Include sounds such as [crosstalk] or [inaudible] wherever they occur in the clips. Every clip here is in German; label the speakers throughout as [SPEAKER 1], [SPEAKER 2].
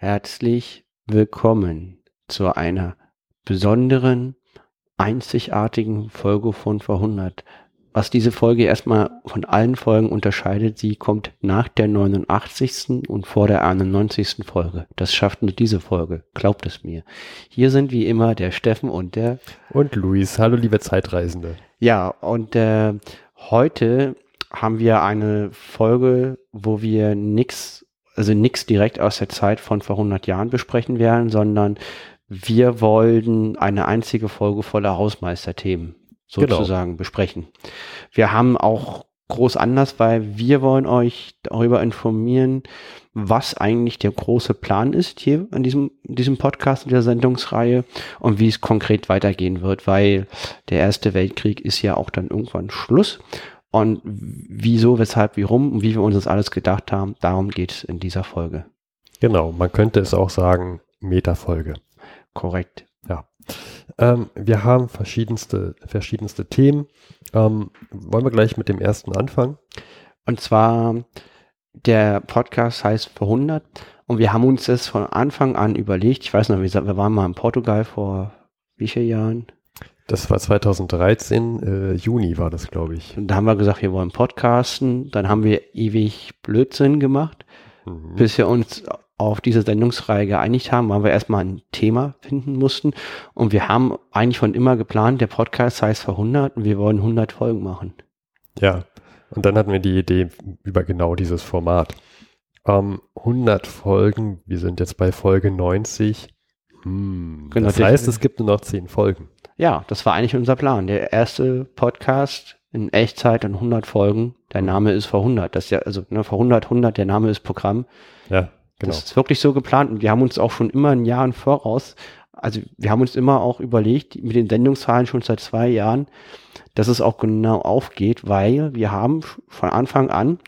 [SPEAKER 1] Herzlich willkommen zu einer besonderen, einzigartigen Folge von Verhundert. Was diese Folge erstmal von allen Folgen unterscheidet, sie kommt nach der 89. und vor der 91. Folge. Das schafft nur diese Folge, glaubt es mir. Hier sind wie immer der Steffen und der...
[SPEAKER 2] Und Luis. Hallo liebe Zeitreisende.
[SPEAKER 1] Ja, und äh, heute haben wir eine Folge, wo wir nix also nichts direkt aus der Zeit von vor 100 Jahren besprechen werden, sondern wir wollen eine einzige Folge voller Hausmeisterthemen
[SPEAKER 2] Genau.
[SPEAKER 1] sozusagen besprechen. Wir haben auch groß anders, weil wir wollen euch darüber informieren, was eigentlich der große Plan ist hier in diesem, in diesem Podcast, in der Sendungsreihe und wie es konkret weitergehen wird, weil der Erste Weltkrieg ist ja auch dann irgendwann Schluss. Und wieso, weshalb, wie rum und wie wir uns das alles gedacht haben, darum geht es in dieser Folge.
[SPEAKER 2] Genau, man könnte es auch sagen, Metafolge.
[SPEAKER 1] Korrekt.
[SPEAKER 2] Ähm, wir haben verschiedenste, verschiedenste Themen. Ähm, wollen wir gleich mit dem ersten anfangen?
[SPEAKER 1] Und zwar, der Podcast heißt Verhundert und wir haben uns das von Anfang an überlegt. Ich weiß noch, wir waren mal in Portugal vor wie vielen Jahren?
[SPEAKER 2] Das war 2013, äh, Juni war das, glaube ich.
[SPEAKER 1] Und da haben wir gesagt, wir wollen podcasten. Dann haben wir ewig Blödsinn gemacht,
[SPEAKER 2] Mhm.
[SPEAKER 1] bis wir uns auf diese Sendungsreihe geeinigt haben, weil wir erstmal ein Thema finden mussten. Und wir haben eigentlich von immer geplant, der Podcast heißt Verhundert und wir wollen 100 Folgen machen.
[SPEAKER 2] Ja, und dann hatten wir die Idee über genau dieses Format. Ähm, 100 Folgen, wir sind jetzt bei Folge 90. Hm,
[SPEAKER 1] Genau,
[SPEAKER 2] das heißt, es gibt nur noch 10 Folgen.
[SPEAKER 1] Ja, das war eigentlich unser Plan. Der erste Podcast in Echtzeit in 100 Folgen. Der Name ist vor 100. Das ist ja, also ne, vor 100, 100, der Name ist Programm.
[SPEAKER 2] Ja, genau.
[SPEAKER 1] Das ist wirklich so geplant und wir haben uns auch schon immer ein Jahr im Voraus, also wir haben uns immer auch überlegt, mit den Sendungszahlen schon seit zwei Jahren, dass es auch genau aufgeht, weil wir haben von Anfang an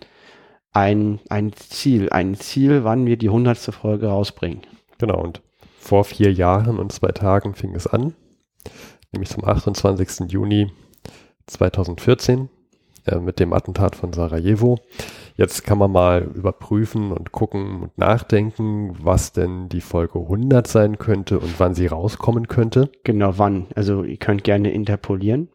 [SPEAKER 1] ein, ein Ziel, ein Ziel, wann wir die hundertste Folge rausbringen.
[SPEAKER 2] Genau, und vor vier Jahren und zwei Tagen fing es an, nämlich zum 28. Juni 2014 äh, mit dem Attentat von Sarajevo. Jetzt kann man mal überprüfen und gucken und nachdenken, was denn die Folge 100 sein könnte und wann sie rauskommen könnte.
[SPEAKER 1] Genau wann. Also ihr könnt gerne interpolieren.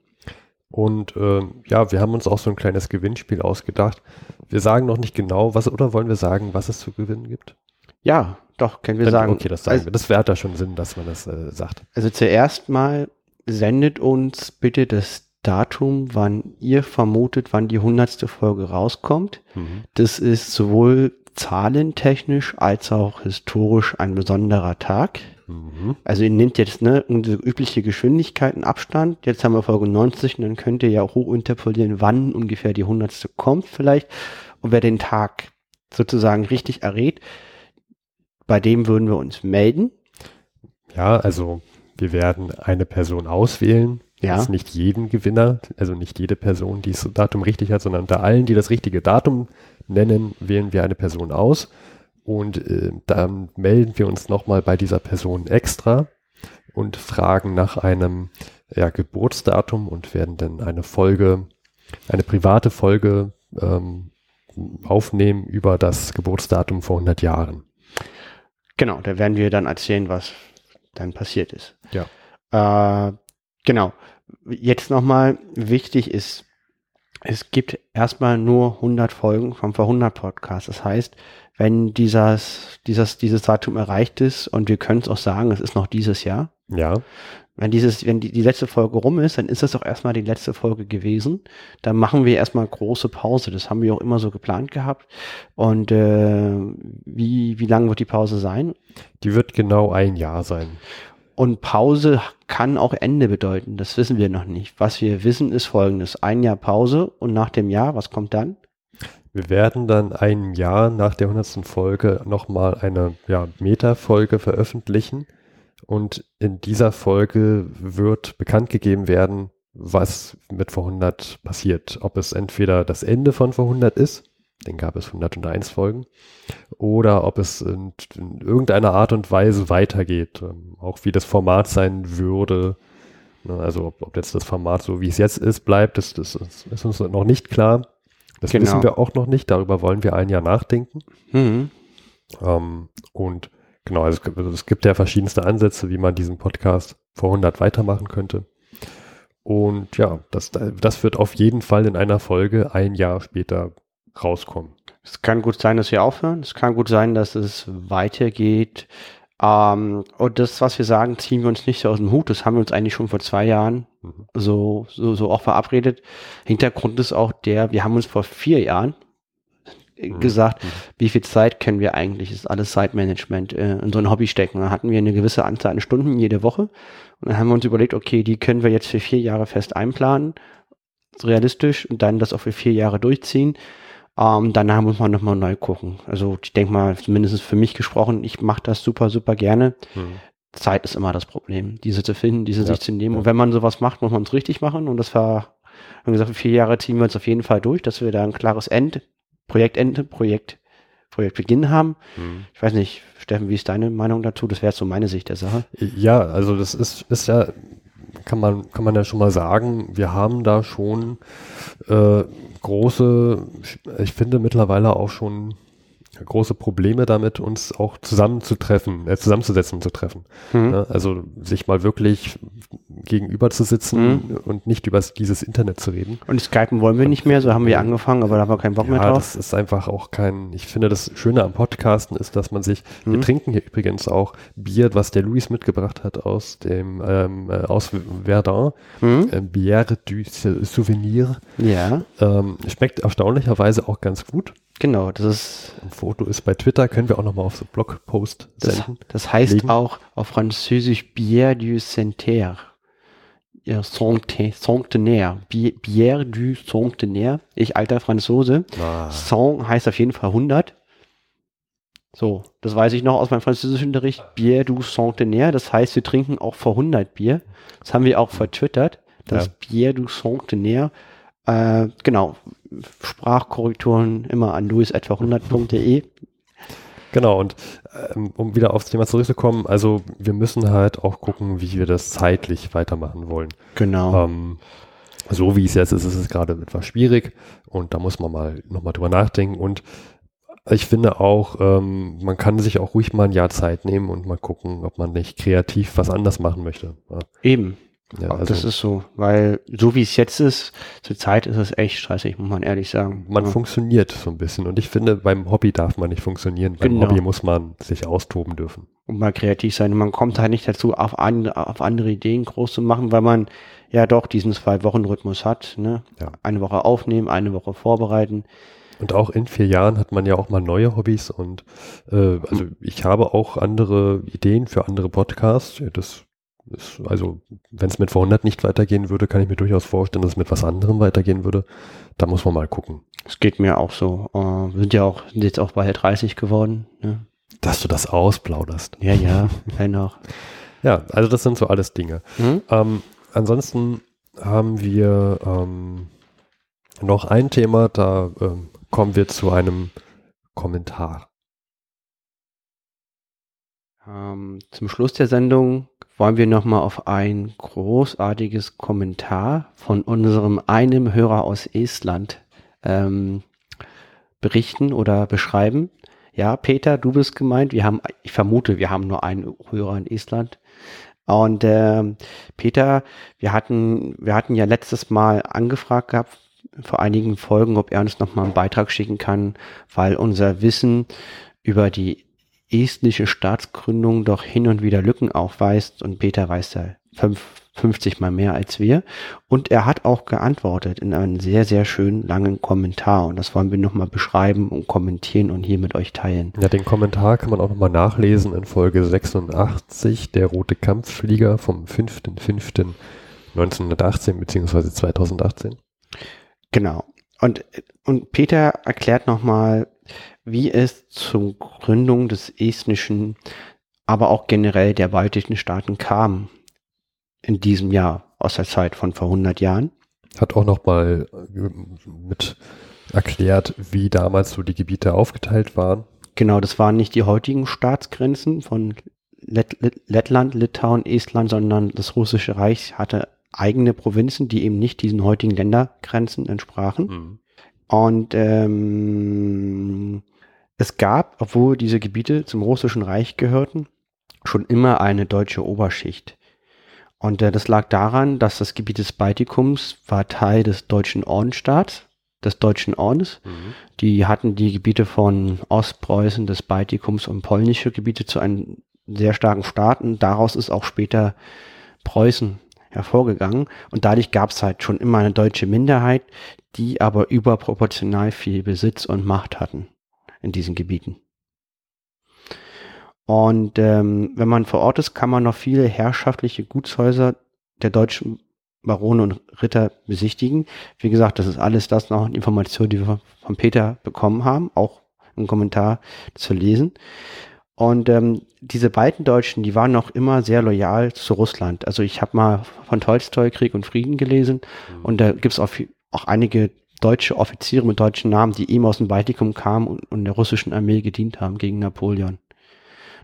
[SPEAKER 2] Und ähm, ja, wir haben uns auch so ein kleines Gewinnspiel ausgedacht. Wir sagen noch nicht genau, was oder wollen wir sagen, was es zu gewinnen gibt?
[SPEAKER 1] Ja, doch, können wir
[SPEAKER 2] Dann-
[SPEAKER 1] sagen.
[SPEAKER 2] Okay, das sagen
[SPEAKER 1] also,
[SPEAKER 2] wir. Das wäre da schon Sinn, dass man das äh, sagt.
[SPEAKER 1] also zuerst mal sendet uns bitte das Datum, wann ihr vermutet, wann die hundertste Folge rauskommt.
[SPEAKER 2] Mhm.
[SPEAKER 1] Das ist sowohl zahlentechnisch als auch historisch ein besonderer Tag.
[SPEAKER 2] Mhm.
[SPEAKER 1] Also ihr nehmt jetzt ne, unsere übliche Geschwindigkeit in Abstand. Jetzt haben wir Folge 90 und dann könnt ihr ja auch hochinterpolieren, wann ungefähr die hundertste kommt vielleicht. Und wer den Tag sozusagen richtig errät, bei dem würden wir uns melden.
[SPEAKER 2] Ja, also wir werden eine Person auswählen.
[SPEAKER 1] Ja.
[SPEAKER 2] Jetzt nicht jeden Gewinner, also nicht jede Person, die das Datum richtig hat, sondern unter allen, die das richtige Datum nennen, wählen wir eine Person aus. Und äh, dann melden wir uns nochmal bei dieser Person extra und fragen nach einem ja, Geburtsdatum und werden dann eine Folge, eine private Folge ähm, aufnehmen über das Geburtsdatum vor 100 Jahren.
[SPEAKER 1] Genau, da werden wir dann erzählen, was dann passiert ist.
[SPEAKER 2] Ja.
[SPEAKER 1] Äh, genau. Jetzt nochmal wichtig ist, es gibt erstmal nur 100 Folgen vom Verhundert Podcast. Das heißt, wenn dieses, dieses, dieses Datum erreicht ist und wir können es auch sagen, es ist noch dieses Jahr.
[SPEAKER 2] Ja,
[SPEAKER 1] Wenn dieses, wenn die, die letzte Folge rum ist, dann ist das auch erstmal die letzte Folge gewesen. Dann machen wir erstmal große Pause. Das haben wir auch immer so geplant gehabt. Und äh, wie, wie lang wird die Pause sein?
[SPEAKER 2] die wird genau ein Jahr sein.
[SPEAKER 1] Und Pause kann auch Ende bedeuten. Das wissen wir noch nicht. Was wir wissen ist folgendes. Ein Jahr Pause und nach dem Jahr, was kommt dann?
[SPEAKER 2] Wir werden dann ein Jahr nach der 100. Folge nochmal eine ja, Meta-Folge veröffentlichen. Und in dieser Folge wird bekannt gegeben werden, was mit vor 100 passiert. Ob es entweder das Ende von vor 100 ist, den gab es 101 Folgen, oder ob es in, in irgendeiner Art und Weise weitergeht. Ähm, auch wie das Format sein würde. Ne, Also ob, ob jetzt das Format so wie es jetzt ist, bleibt, das, das, das ist uns noch nicht klar. Das
[SPEAKER 1] Genau.
[SPEAKER 2] wissen wir auch noch nicht, darüber wollen wir ein Jahr nachdenken.
[SPEAKER 1] Mhm.
[SPEAKER 2] Ähm, und genau, also es, gibt, also es gibt ja verschiedenste Ansätze, wie man diesen Podcast vor 100 weitermachen könnte. Und ja, das, das wird auf jeden Fall in einer Folge ein Jahr später rauskommen.
[SPEAKER 1] Es kann gut sein, dass wir aufhören. Es kann gut sein, dass es weitergeht. Ähm, und das, was wir sagen, ziehen wir uns nicht so aus dem Hut. Das haben wir uns eigentlich schon vor zwei Jahren mhm. so, so, so auch verabredet. Hintergrund ist auch der, wir haben uns vor vier Jahren mhm. gesagt, mhm. wie viel Zeit können wir eigentlich, ist alles Zeitmanagement, äh, in so ein Hobby stecken. Da hatten wir eine gewisse Anzahl an Stunden jede Woche. Und dann haben wir uns überlegt, okay, die können wir jetzt für vier Jahre fest einplanen, realistisch, und dann das auch für vier Jahre durchziehen. Ähm, danach muss man nochmal neu gucken. Also ich denke mal, zumindest für mich gesprochen, ich mache das super, super gerne. Mhm. Zeit ist immer das Problem, diese zu finden, diese ja, sich zu nehmen. Ja. Und wenn man sowas macht, muss man es richtig machen. Und das war, wie gesagt, vier Jahre ziehen wir uns auf jeden Fall durch, dass wir da ein klares End, Projektende, Projekt, Projektbeginn haben. Mhm. Ich weiß nicht, Steffen, wie ist deine Meinung dazu? Das wäre so meine Sicht der Sache.
[SPEAKER 2] Ja, also das ist, ist ja, kann man, kann man ja schon mal sagen, wir haben da schon äh, große, ich finde mittlerweile auch schon große Probleme damit, uns auch zusammenzutreffen, äh, zusammenzusetzen und zu treffen. Mhm. Ja, also sich mal wirklich gegenüber zu sitzen mhm. und nicht über dieses Internet zu reden.
[SPEAKER 1] Und Skypen wollen wir nicht mehr, so haben wir angefangen, aber da haben wir keinen Bock ja, mehr drauf.
[SPEAKER 2] das ist einfach auch kein, ich finde das Schöne am Podcasten ist, dass man sich, mhm. wir trinken hier übrigens auch Bier, was der Luis mitgebracht hat aus dem, ähm, äh, aus Verdun, mhm. äh, Bière du Souvenir.
[SPEAKER 1] Ja.
[SPEAKER 2] Ähm, schmeckt erstaunlicherweise auch ganz gut.
[SPEAKER 1] Genau, das ist.
[SPEAKER 2] Ein Foto ist bei Twitter, können wir auch nochmal auf so Blogpost
[SPEAKER 1] senden. Das, das heißt legen. auch auf Französisch Bière du Centenaire. Ja, Centenaire. Bière du Centenaire. Ich, alter Franzose. Ah. Cent heißt auf jeden Fall 100. So, das weiß ich noch aus meinem französischen Unterricht. Bière du Centenaire. Das heißt, wir trinken auch vor 100 Bier. Das haben wir auch vertwittert. Das ja. Bière du Centenaire. Äh, genau, Sprachkorrekturen immer an luis.100.de.
[SPEAKER 2] Genau, und ähm, um wieder aufs Thema zurückzukommen, also wir müssen halt auch gucken, wie wir das zeitlich weitermachen wollen.
[SPEAKER 1] Genau.
[SPEAKER 2] Ähm, so wie es jetzt ist, ist es gerade etwas schwierig und da muss man mal nochmal drüber nachdenken und ich finde auch, ähm, man kann sich auch ruhig mal ein Jahr Zeit nehmen und mal gucken, ob man nicht kreativ was anders machen möchte.
[SPEAKER 1] Ja. Eben, ja, also das ist so, weil so wie es jetzt ist, zur Zeit ist es echt stressig, muss man ehrlich sagen.
[SPEAKER 2] Man ja. funktioniert so ein bisschen und ich finde, beim Hobby darf man nicht funktionieren. Beim genau. Hobby muss man sich austoben dürfen.
[SPEAKER 1] Und mal kreativ sein. Und man kommt halt nicht dazu, auf, an, auf andere Ideen groß zu machen, weil man ja doch diesen Zwei-Wochen-Rhythmus hat. Ne? Ja. Eine Woche aufnehmen, eine Woche vorbereiten.
[SPEAKER 2] Und auch in vier Jahren hat man ja auch mal neue Hobbys und äh, also ich habe auch andere Ideen für andere Podcasts. Das ist, also, wenn es mit 100 nicht weitergehen würde, kann ich mir durchaus vorstellen, dass es mit was anderem weitergehen würde. Da muss man mal gucken.
[SPEAKER 1] Es geht mir auch so. Uh, wir sind ja auch, sind jetzt auch bei 30 geworden. Ne?
[SPEAKER 2] Dass du das ausplauderst.
[SPEAKER 1] Ja, ja, noch. [laughs]
[SPEAKER 2] ja, also das sind so alles Dinge. Hm? Ähm, ansonsten haben wir ähm, noch ein Thema, da ähm, kommen wir zu einem Kommentar.
[SPEAKER 1] Ähm, zum Schluss der Sendung wollen wir nochmal auf ein großartiges Kommentar von unserem einem Hörer aus Estland ähm, berichten oder beschreiben. Ja, Peter, du bist gemeint. Wir haben, ich vermute, wir haben nur einen Hörer in Estland. Und äh, Peter, wir hatten, wir hatten ja letztes Mal angefragt gehabt vor einigen Folgen, ob er uns nochmal einen Beitrag schicken kann, weil unser Wissen über die estnische Staatsgründung doch hin und wieder Lücken aufweist und Peter weiß da fünf, 50 mal mehr als wir. Und er hat auch geantwortet in einem sehr, sehr schönen langen Kommentar. Und das wollen wir nochmal beschreiben und kommentieren und hier mit euch teilen.
[SPEAKER 2] Ja, den Kommentar kann man auch nochmal nachlesen in Folge 86, der rote Kampfflieger vom 5.5.1918 bzw. 2018.
[SPEAKER 1] Genau. Und, und Peter erklärt nochmal, wie es zur Gründung des estnischen, aber auch generell der baltischen Staaten kam in diesem Jahr aus der Zeit von vor 100 Jahren.
[SPEAKER 2] Hat auch nochmal äh, mit erklärt, wie damals so die Gebiete aufgeteilt waren.
[SPEAKER 1] Genau, das waren nicht die heutigen Staatsgrenzen von Lett Lettland, Litauen, Estland, sondern das russische Reich hatte eigene Provinzen, die eben nicht diesen heutigen Ländergrenzen entsprachen. Mhm. Und ähm, Es gab, obwohl diese Gebiete zum Russischen Reich gehörten, schon immer eine deutsche Oberschicht. Und äh, das lag daran, dass das Gebiet des Baltikums war Teil des deutschen Ordensstaats, des deutschen Ordens. Mhm. Die hatten die Gebiete von Ostpreußen, des Baltikums und polnische Gebiete zu einem sehr starken Staat. Und daraus ist auch später Preußen hervorgegangen. Und dadurch gab es halt schon immer eine deutsche Minderheit, die aber überproportional viel Besitz und Macht hatten in diesen Gebieten. Und ähm, wenn man vor Ort ist, kann man noch viele herrschaftliche Gutshäuser der deutschen Barone und Ritter besichtigen. Wie gesagt, das ist alles das noch Information, die wir von Peter bekommen haben, auch im Kommentar zu lesen. Und ähm, diese beiden Deutschen, die waren noch immer sehr loyal zu Russland. Also ich habe mal von Tolstoi Krieg und Frieden gelesen mhm. und da gibt's auch, auch einige deutsche Offiziere mit deutschen Namen, die ihm aus dem Baltikum kamen und, und der russischen Armee gedient haben gegen Napoleon.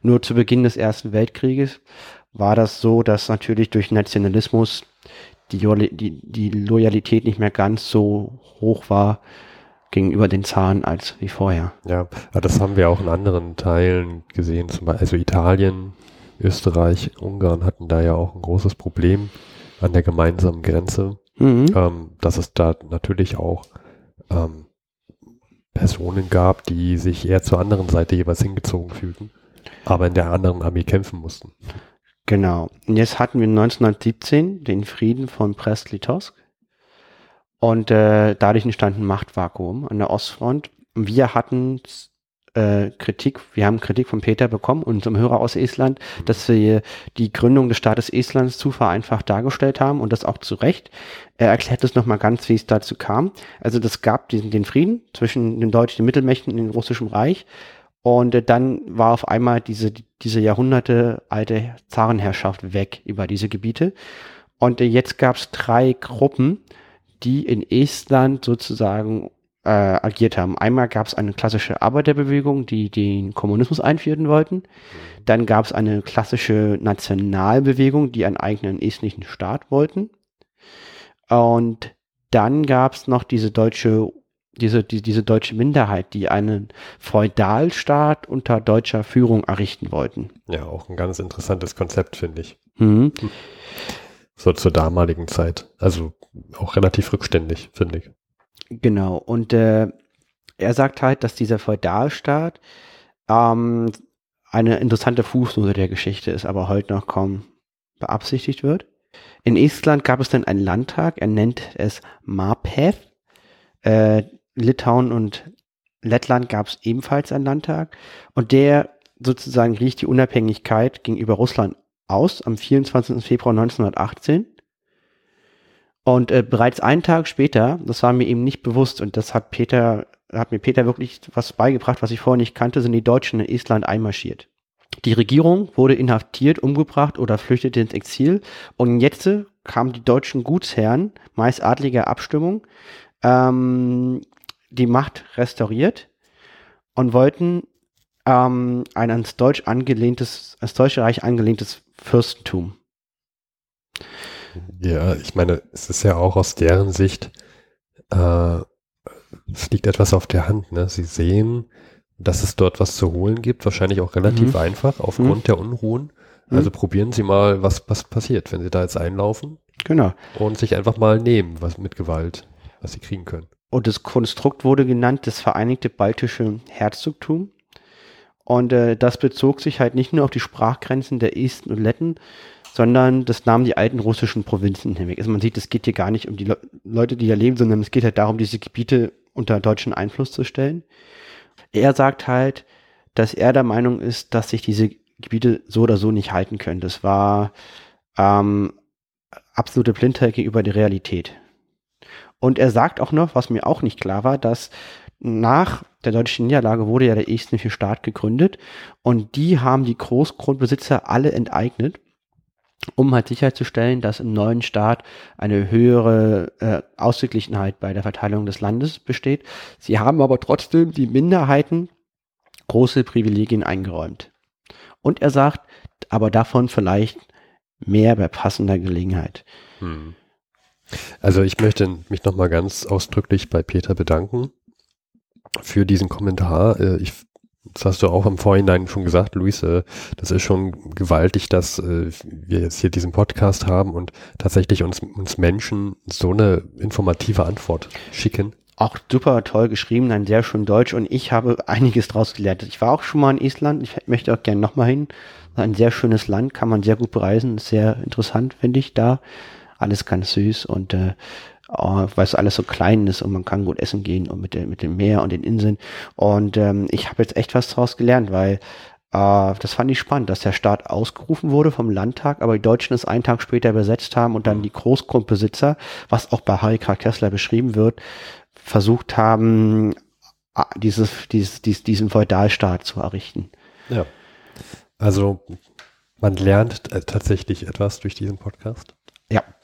[SPEAKER 1] Nur zu Beginn des Ersten Weltkrieges war das so, dass natürlich durch Nationalismus die, die, die Loyalität nicht mehr ganz so hoch war gegenüber den Zahlen als wie vorher.
[SPEAKER 2] Ja, das haben wir auch in anderen Teilen gesehen, zum Beispiel, also Italien, Österreich, Ungarn hatten da ja auch ein großes Problem an der gemeinsamen Grenze, mhm. ähm, dass es da natürlich auch ähm, Personen gab, die sich eher zur anderen Seite jeweils hingezogen fühlten, aber in der anderen Armee kämpfen mussten.
[SPEAKER 1] Genau. Und jetzt hatten wir 1917 den Frieden von Brest-Litovsk. Und äh, dadurch entstand ein Machtvakuum an der Ostfront. Wir hatten äh, Kritik, wir haben Kritik von Peter bekommen, unserem Hörer aus Estland, dass wir die Gründung des Staates Estlands zu vereinfacht dargestellt haben und das auch zu Recht. Er erklärt es nochmal ganz, wie es dazu kam. Also das gab diesen, den Frieden zwischen den deutschen Mittelmächten und dem russischen Reich und äh, dann war auf einmal diese, diese Jahrhunderte alte Zarenherrschaft weg über diese Gebiete. Und äh, jetzt gab es drei Gruppen, die in Estland sozusagen äh, agiert haben. Einmal gab es eine klassische Arbeiterbewegung, die den Kommunismus einführen wollten. Dann gab es eine klassische Nationalbewegung, die einen eigenen estnischen Staat wollten. Und dann gab es noch diese deutsche diese, die, diese deutsche Minderheit, die einen Feudalstaat unter deutscher Führung errichten wollten.
[SPEAKER 2] Ja, auch ein ganz interessantes Konzept, finde ich. Mhm. So zur damaligen Zeit. Also auch relativ rückständig, finde ich.
[SPEAKER 1] Genau. Und äh, er sagt halt, dass dieser Feudalstaat ähm, eine interessante Fußnote der Geschichte ist, aber heute noch kaum beabsichtigt wird. In Estland gab es dann einen Landtag, er nennt es Marpeth. Äh, Litauen und Lettland gab es ebenfalls einen Landtag und der sozusagen riecht die Unabhängigkeit gegenüber Russland aus am 24. Februar 1918. Und äh, bereits einen Tag später, das war mir eben nicht bewusst und das hat Peter, hat mir Peter wirklich was beigebracht, was ich vorher nicht kannte, sind die Deutschen in Estland einmarschiert. Die Regierung wurde inhaftiert, umgebracht oder flüchtete ins Exil und jetzt kamen die deutschen Gutsherren, meist adliger Abstimmung, ähm, die Macht restauriert und wollten ähm, ein ans Deutsch angelehntes, ans Deutsche Reich angelehntes Fürstentum. [laughs]
[SPEAKER 2] Ja, ich meine, es ist ja auch aus deren Sicht, äh, es liegt etwas auf der Hand. Ne? Sie sehen, dass es dort was zu holen gibt, wahrscheinlich auch relativ mhm. einfach aufgrund mhm. der Unruhen. Also mhm. probieren Sie mal, was, was passiert, wenn Sie da jetzt einlaufen.
[SPEAKER 1] Genau.
[SPEAKER 2] Und sich einfach mal nehmen, was mit Gewalt, was Sie kriegen können.
[SPEAKER 1] Und das Konstrukt wurde genannt das Vereinigte Baltische Herzogtum. Und äh, das bezog sich halt nicht nur auf die Sprachgrenzen der Esten und Letten, sondern das nahm die alten russischen Provinzen hinweg. Also man sieht, es geht hier gar nicht um die Le Leute, die da leben, sondern es geht halt darum, diese Gebiete unter deutschen Einfluss zu stellen. Er sagt halt, dass er der Meinung ist, dass sich diese Gebiete so oder so nicht halten können. Das war ähm, absolute Blindheit gegenüber der Realität. Und er sagt auch noch, was mir auch nicht klar war, dass nach der deutschen Niederlage wurde ja der estnische Staat gegründet und die haben die Großgrundbesitzer alle enteignet, um halt sicherzustellen, dass im neuen Staat eine höhere äh, Ausgeglichenheit bei der Verteilung des Landes besteht. Sie haben aber trotzdem die Minderheiten große Privilegien eingeräumt. Und er sagt, aber davon vielleicht mehr bei passender Gelegenheit. Hm.
[SPEAKER 2] Also ich möchte mich nochmal ganz ausdrücklich bei Peter bedanken für diesen Kommentar. Äh, ich Das hast du auch im Vorhinein schon gesagt, Luis. Äh, das ist schon gewaltig, dass äh, wir jetzt hier diesen Podcast haben und tatsächlich uns, uns Menschen so eine informative Antwort schicken.
[SPEAKER 1] Auch super toll geschrieben, ein sehr schön Deutsch und ich habe einiges draus gelernt. Ich war auch schon mal in Island, ich möchte auch gerne nochmal hin. Ein sehr schönes Land, kann man sehr gut bereisen, sehr interessant, finde ich da. Alles ganz süß und äh, oh, weil es alles so klein ist und man kann gut essen gehen und mit, der, mit dem Meer und den Inseln. Und ähm, ich habe jetzt echt was daraus gelernt, weil äh, das fand ich spannend, dass der Staat ausgerufen wurde vom Landtag, aber die Deutschen es einen Tag später besetzt haben und dann mhm. die Großgrundbesitzer, was auch bei Harry K. Kessler beschrieben wird, versucht haben, dieses, dieses, dies, diesen Feudalstaat zu errichten.
[SPEAKER 2] Ja. Also man lernt äh, tatsächlich etwas durch diesen Podcast.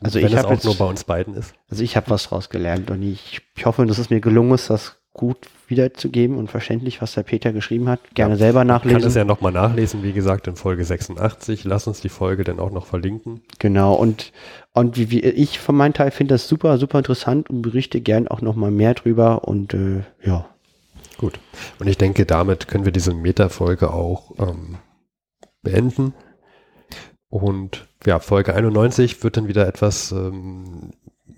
[SPEAKER 2] Also Wenn ich habe auch nur bei uns beiden ist.
[SPEAKER 1] Also ich habe was draus gelernt und ich, ich hoffe, dass es mir gelungen ist, das gut wiederzugeben und verständlich, was der Peter geschrieben hat. Gerne ja, selber nachlesen.
[SPEAKER 2] Kann es ja nochmal nachlesen, wie gesagt, in Folge 86. Lass uns die Folge dann auch noch verlinken.
[SPEAKER 1] Genau, und, und wie, wie ich von meinem Teil finde das super, super interessant und berichte gern auch nochmal mehr drüber und äh, ja.
[SPEAKER 2] Gut. Und ich denke, damit können wir diese Meta-Folge auch ähm, beenden. Und ja, Folge 91 wird dann wieder etwas ähm,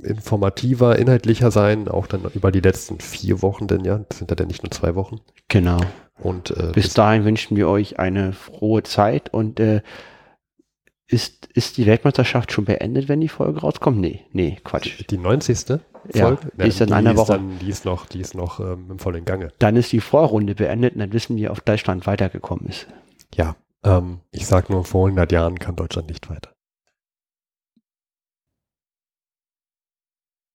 [SPEAKER 2] informativer, inhaltlicher sein, auch dann über die letzten vier Wochen, denn ja, das sind ja dann nicht nur zwei Wochen.
[SPEAKER 1] Genau.
[SPEAKER 2] Und
[SPEAKER 1] äh, bis, dahin wünschen wir euch eine frohe Zeit und äh, ist, ist die Weltmeisterschaft schon beendet, wenn die Folge rauskommt? Nee, nee, Quatsch.
[SPEAKER 2] Die 90.
[SPEAKER 1] Folge? Ja, die ist in einer Woche.
[SPEAKER 2] Dann, die ist noch, die ist noch ähm, im vollen Gange.
[SPEAKER 1] Dann ist die Vorrunde beendet und dann wissen wir, ob Deutschland weitergekommen ist.
[SPEAKER 2] Ja, ähm, ich sage nur, vor 100 Jahren kann Deutschland nicht weiter.